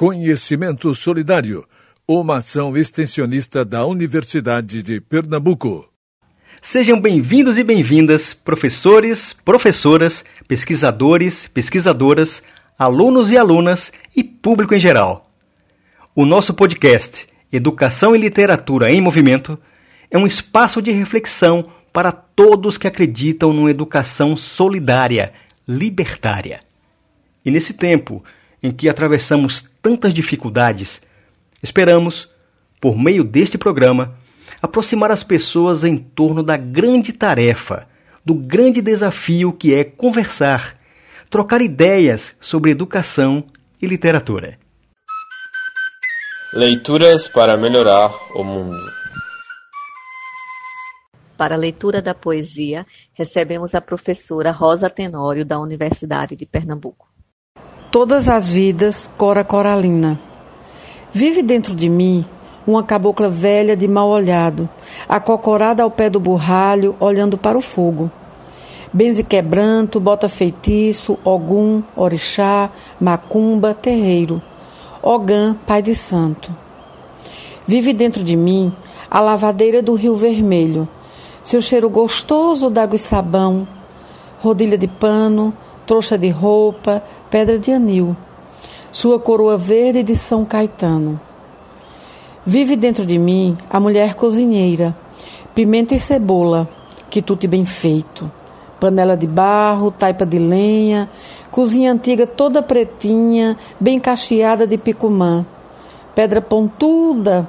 Conhecimento Solidário, uma ação extensionista da Universidade de Pernambuco. Sejam bem-vindos e bem-vindas, professores, professoras, pesquisadores, pesquisadoras, alunos e alunas e público em geral. O nosso podcast Educação e Literatura em Movimento é um espaço de reflexão para todos que acreditam numa educação solidária, libertária. E nesse tempo em que atravessamos tantas dificuldades, esperamos, por meio deste programa, aproximar as pessoas em torno da grande tarefa, do grande desafio que é conversar, trocar ideias sobre educação e literatura. Leituras para melhorar o mundo. Para a leitura da poesia, recebemos a professora Rosa Tenório, da Universidade de Pernambuco. Todas as vidas, Cora Coralina. Vive dentro de mim uma cabocla velha de mal olhado, acocorada ao pé do burralho, olhando para o fogo. Benze quebranto, bota feitiço, ogum, orixá, macumba, terreiro. Ogã, pai de santo. Vive dentro de mim a lavadeira do Rio Vermelho, seu cheiro gostoso d'água e sabão, rodilha de pano, trouxa de roupa, pedra de anil, sua coroa verde de São Caetano. Vive dentro de mim a mulher cozinheira, pimenta e cebola, quitute bem feito, panela de barro, taipa de lenha, cozinha antiga toda pretinha, bem cacheada de picumã, pedra pontuda,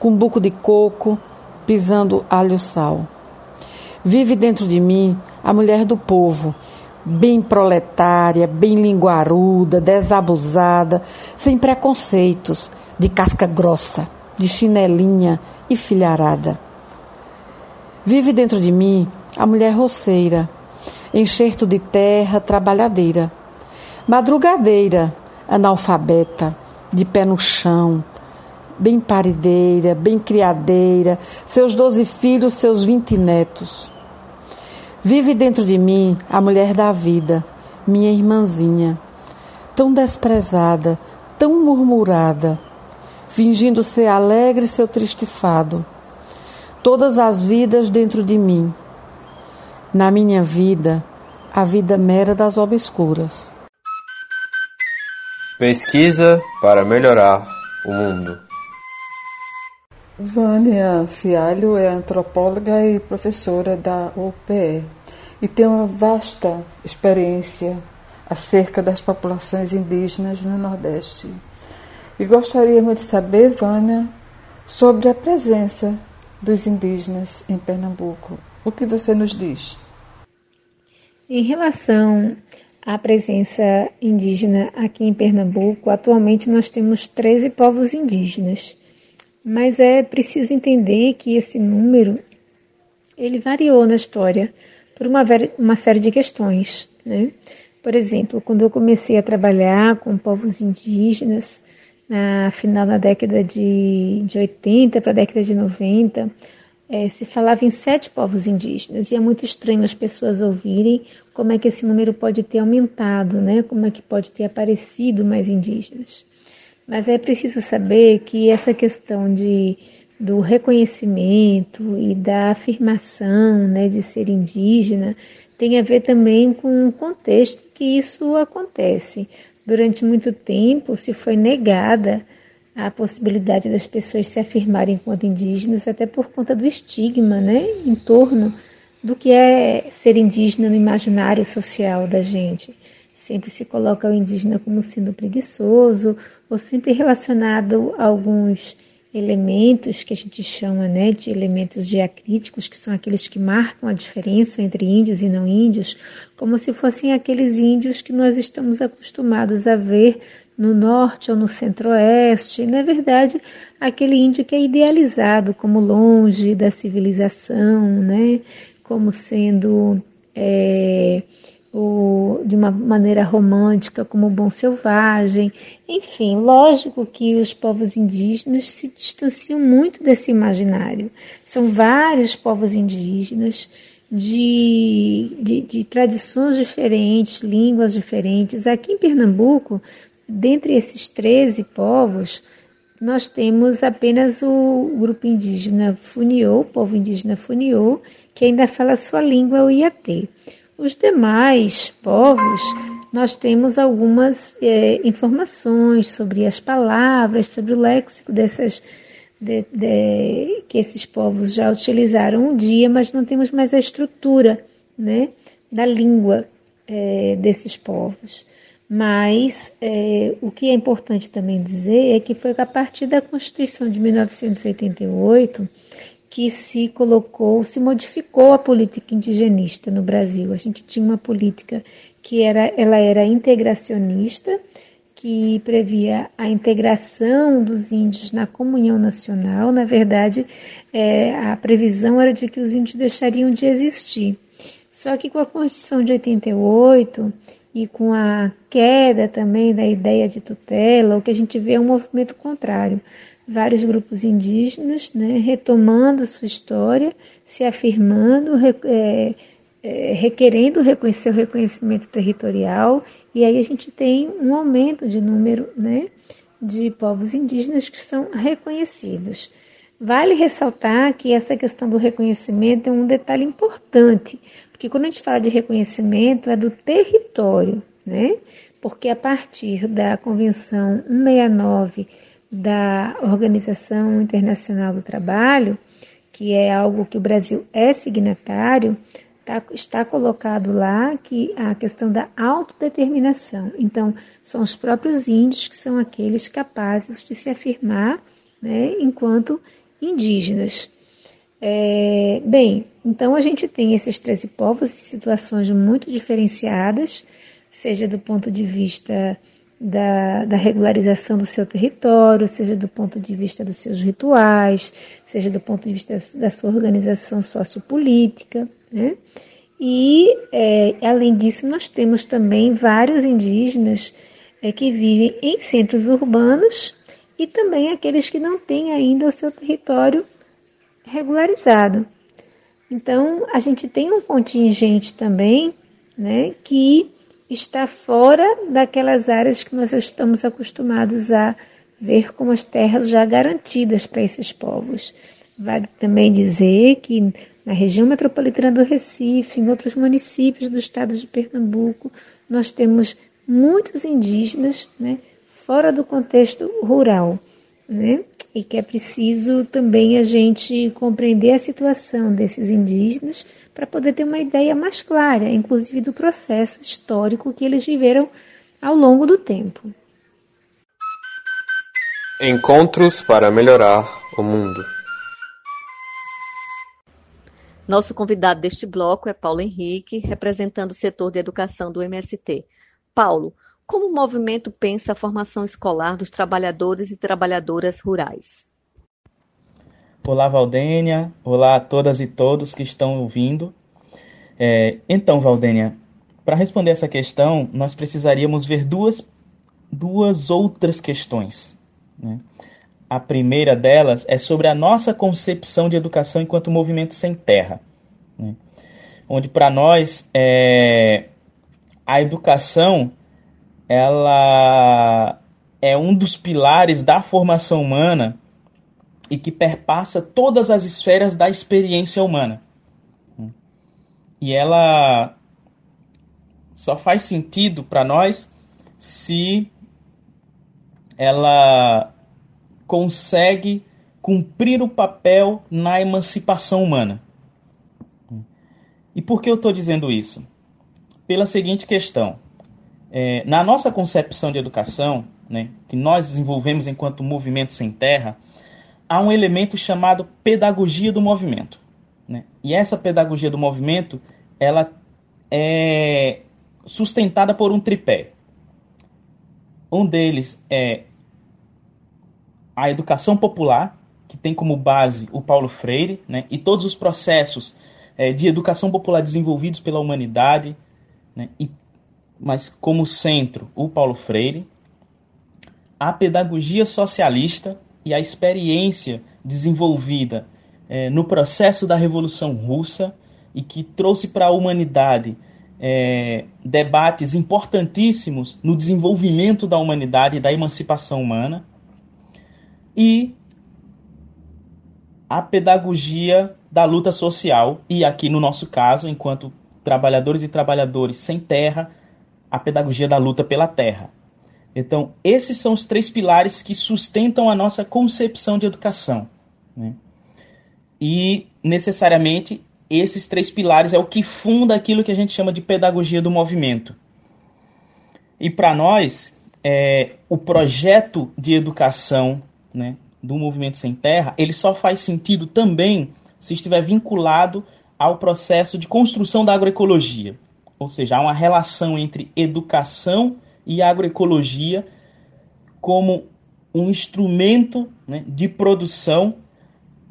com buco de coco, pisando alho sal. Vive dentro de mim a mulher do povo, bem proletária, bem linguaruda, desabusada, sem preconceitos, de casca grossa, de chinelinha e filharada. Vive dentro de mim a mulher roceira, enxerto de terra, trabalhadeira, madrugadeira, analfabeta, de pé no chão, bem parideira, bem criadeira, seus doze filhos, seus vinte netos. Vive dentro de mim a mulher da vida, minha irmãzinha, tão desprezada, tão murmurada, fingindo ser alegre seu triste fado. Todas as vidas dentro de mim. Na minha vida, a vida mera das obscuras. Pesquisa para melhorar o mundo. Vânia Fialho é antropóloga e professora da UPE e tem uma vasta experiência acerca das populações indígenas no Nordeste. E gostaríamos de saber, Vânia, sobre a presença dos indígenas em Pernambuco. O que você nos diz? Em relação à presença indígena aqui em Pernambuco, atualmente nós temos 13 povos indígenas. Mas é preciso entender que esse número ele variou na história por uma, uma série de questões. Né? Por exemplo, quando eu comecei a trabalhar com povos indígenas, na final da década de, de 80 para a década de 90, é, se falava em sete povos indígenas e é muito estranho as pessoas ouvirem como é que esse número pode ter aumentado, né? como é que pode ter aparecido mais indígenas. Mas é preciso saber que essa questão de, do reconhecimento e da afirmação né, de ser indígena tem a ver também com o contexto que isso acontece. Durante muito tempo se foi negada a possibilidade das pessoas se afirmarem enquanto indígenas, até por conta do estigma né, em torno do que é ser indígena no imaginário social da gente. Sempre se coloca o indígena como sendo preguiçoso ou sempre relacionado a alguns elementos que a gente chama né, de elementos diacríticos, que são aqueles que marcam a diferença entre índios e não índios, como se fossem aqueles índios que nós estamos acostumados a ver no norte ou no centro-oeste. Na verdade, aquele índio que é idealizado como longe da civilização, né, como sendo. É, o, de uma maneira romântica, como o bom selvagem. Enfim, lógico que os povos indígenas se distanciam muito desse imaginário. São vários povos indígenas de, de, de tradições diferentes, línguas diferentes. Aqui em Pernambuco, dentre esses 13 povos, nós temos apenas o grupo indígena Funiô, povo indígena Funiô, que ainda fala sua língua, o Iatê. Os demais povos, nós temos algumas é, informações sobre as palavras, sobre o léxico dessas de, de, que esses povos já utilizaram um dia, mas não temos mais a estrutura né, da língua é, desses povos. Mas é, o que é importante também dizer é que foi a partir da Constituição de 1988 que se colocou, se modificou a política indigenista no Brasil. A gente tinha uma política que era, ela era integracionista, que previa a integração dos índios na comunhão nacional. Na verdade, é, a previsão era de que os índios deixariam de existir. Só que com a Constituição de 88 e com a queda também da ideia de tutela, o que a gente vê é um movimento contrário. Vários grupos indígenas né, retomando sua história, se afirmando, é, é, requerendo reconhecer o reconhecimento territorial, e aí a gente tem um aumento de número né, de povos indígenas que são reconhecidos. Vale ressaltar que essa questão do reconhecimento é um detalhe importante, porque quando a gente fala de reconhecimento, é do território, né? Porque a partir da Convenção 169 da Organização Internacional do Trabalho, que é algo que o Brasil é signatário, tá, está colocado lá que a questão da autodeterminação. Então, são os próprios índios que são aqueles capazes de se afirmar né, enquanto indígenas. É, bem, então a gente tem esses 13 povos em situações muito diferenciadas, seja do ponto de vista da, da, regularização do seu território, seja do ponto de vista dos seus rituais, seja do ponto de vista da sua organização sociopolítica. Né? E, é, além disso, nós temos também vários indígenas é, que vivem em centros urbanos e também aqueles que não têm ainda o seu território regularizado. Então, a gente tem um contingente também né, que está fora daquelas áreas que nós estamos acostumados a ver como as terras já garantidas para esses povos. Vale também dizer que na região metropolitana do Recife, em outros municípios do estado de Pernambuco, nós temos muitos indígenas né, fora do contexto rural. Né? E que é preciso também a gente compreender a situação desses indígenas para poder ter uma ideia mais clara, inclusive do processo histórico que eles viveram ao longo do tempo. Encontros para melhorar o mundo. Nosso convidado deste bloco é Paulo Henrique, representando o setor de educação do MST. Paulo, como o movimento pensa a formação escolar dos trabalhadores e trabalhadoras rurais? Olá, Valdênia. Olá a todas e todos que estão ouvindo. É, então, Valdênia, para responder essa questão, nós precisaríamos ver duas, duas outras questões. Né? A primeira delas é sobre a nossa concepção de educação enquanto movimento sem terra. Né? Onde, para nós, é, a educação ela é um dos pilares da formação humana e que perpassa todas as esferas da experiência humana. E ela só faz sentido para nós se ela consegue cumprir o papel na emancipação humana. E por que eu estou dizendo isso? Pela seguinte questão: é, na nossa concepção de educação, né, que nós desenvolvemos enquanto movimento sem terra, há um elemento chamado pedagogia do movimento. Né? E essa pedagogia do movimento ela é sustentada por um tripé. Um deles é a educação popular, que tem como base o Paulo Freire, né, e todos os processos é, de educação popular desenvolvidos pela humanidade, né, e mas como centro o Paulo Freire, a pedagogia socialista e a experiência desenvolvida é, no processo da Revolução Russa e que trouxe para a humanidade é, debates importantíssimos no desenvolvimento da humanidade e da emancipação humana. E a pedagogia da luta social, e aqui no nosso caso, enquanto trabalhadores e trabalhadores sem terra, a pedagogia da luta pela terra. Então, esses são os três pilares que sustentam a nossa concepção de educação. Né? E, necessariamente, esses três pilares é o que funda aquilo que a gente chama de pedagogia do movimento. E para nós, é, o projeto de educação né, do Movimento Sem Terra, ele só faz sentido também se estiver vinculado ao processo de construção da agroecologia. Ou seja, há uma relação entre educação e agroecologia como um instrumento né, de produção,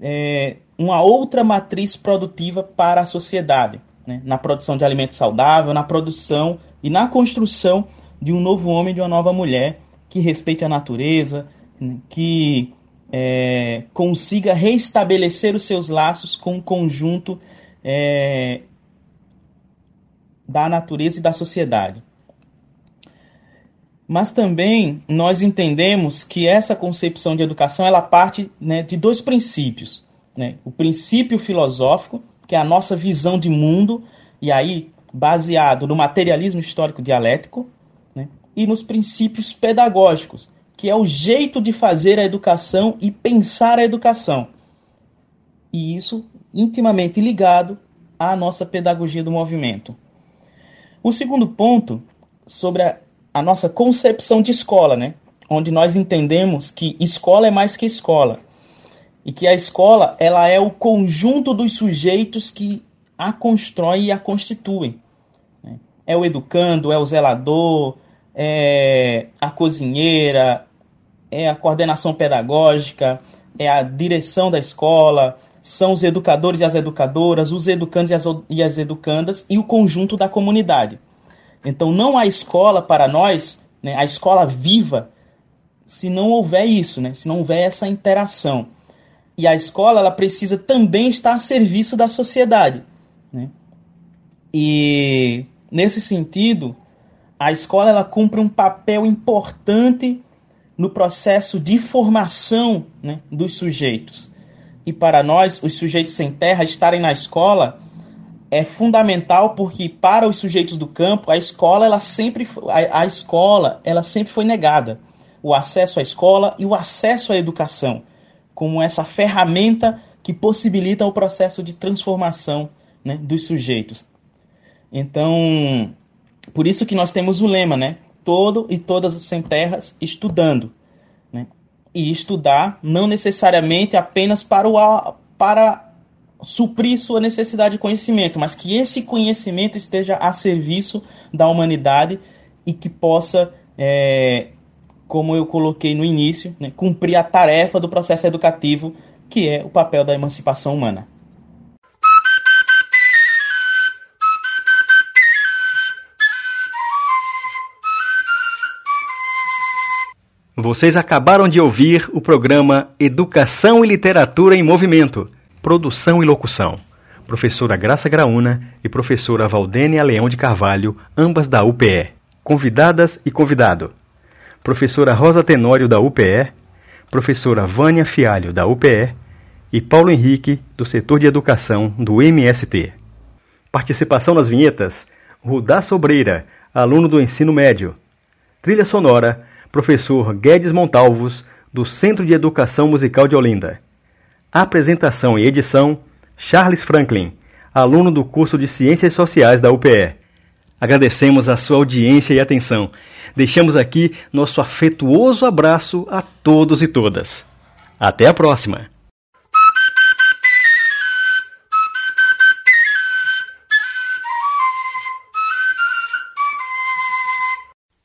é, uma outra matriz produtiva para a sociedade, né, na produção de alimento saudável, na produção e na construção de um novo homem, de uma nova mulher que respeite a natureza, né, que é, consiga restabelecer os seus laços com o conjunto é, da natureza e da sociedade. Mas também nós entendemos que essa concepção de educação ela parte né, de dois princípios. Né? O princípio filosófico, que é a nossa visão de mundo, e aí baseado no materialismo histórico dialético, né? e nos princípios pedagógicos, que é o jeito de fazer a educação e pensar a educação. E isso intimamente ligado à nossa pedagogia do movimento. O segundo ponto, sobre a a nossa concepção de escola, né? Onde nós entendemos que escola é mais que escola. E que a escola, ela é o conjunto dos sujeitos que a constroem e a constituem. Né? É o educando, é o zelador, é a cozinheira, é a coordenação pedagógica, é a direção da escola, são os educadores e as educadoras, os educandos e as, e as educandas e o conjunto da comunidade. Então não há escola para nós, né, a escola viva, se não houver isso, né, se não houver essa interação. E a escola ela precisa também estar a serviço da sociedade. Né? E nesse sentido, a escola ela cumpre um papel importante no processo de formação né, dos sujeitos. E para nós, os sujeitos sem terra, estarem na escola é fundamental porque para os sujeitos do campo a escola ela sempre a, a, escola ela sempre foi negada o acesso à escola e o acesso à educação como essa ferramenta que possibilita o processo de transformação né, dos sujeitos então por isso que nós temos o lema né todo e todas as sem terras estudando né? E estudar não necessariamente apenas para o para suprir sua necessidade de conhecimento, mas que esse conhecimento esteja a serviço da humanidade e que possa, é, como eu coloquei no início, né, cumprir a tarefa do processo educativo, que é o papel da emancipação humana. Vocês acabaram de ouvir o programa Educação e Literatura em Movimento Produção e locução: Professora Graça Graúna e Professora Valdênia Leão de Carvalho, ambas da UPE. Convidadas e convidado: Professora Rosa Tenório da UPE, Professora Vânia Fialho da UPE e Paulo Henrique do setor de educação do MST. Participação nas vinhetas: Rudá Sobreira, aluno do ensino médio. Trilha sonora: Professor Guedes Montalvos, do Centro de Educação Musical de Olinda. Apresentação e edição: Charles Franklin, aluno do curso de Ciências Sociais da UPE. Agradecemos a sua audiência e atenção. Deixamos aqui nosso afetuoso abraço a todos e todas. Até a próxima!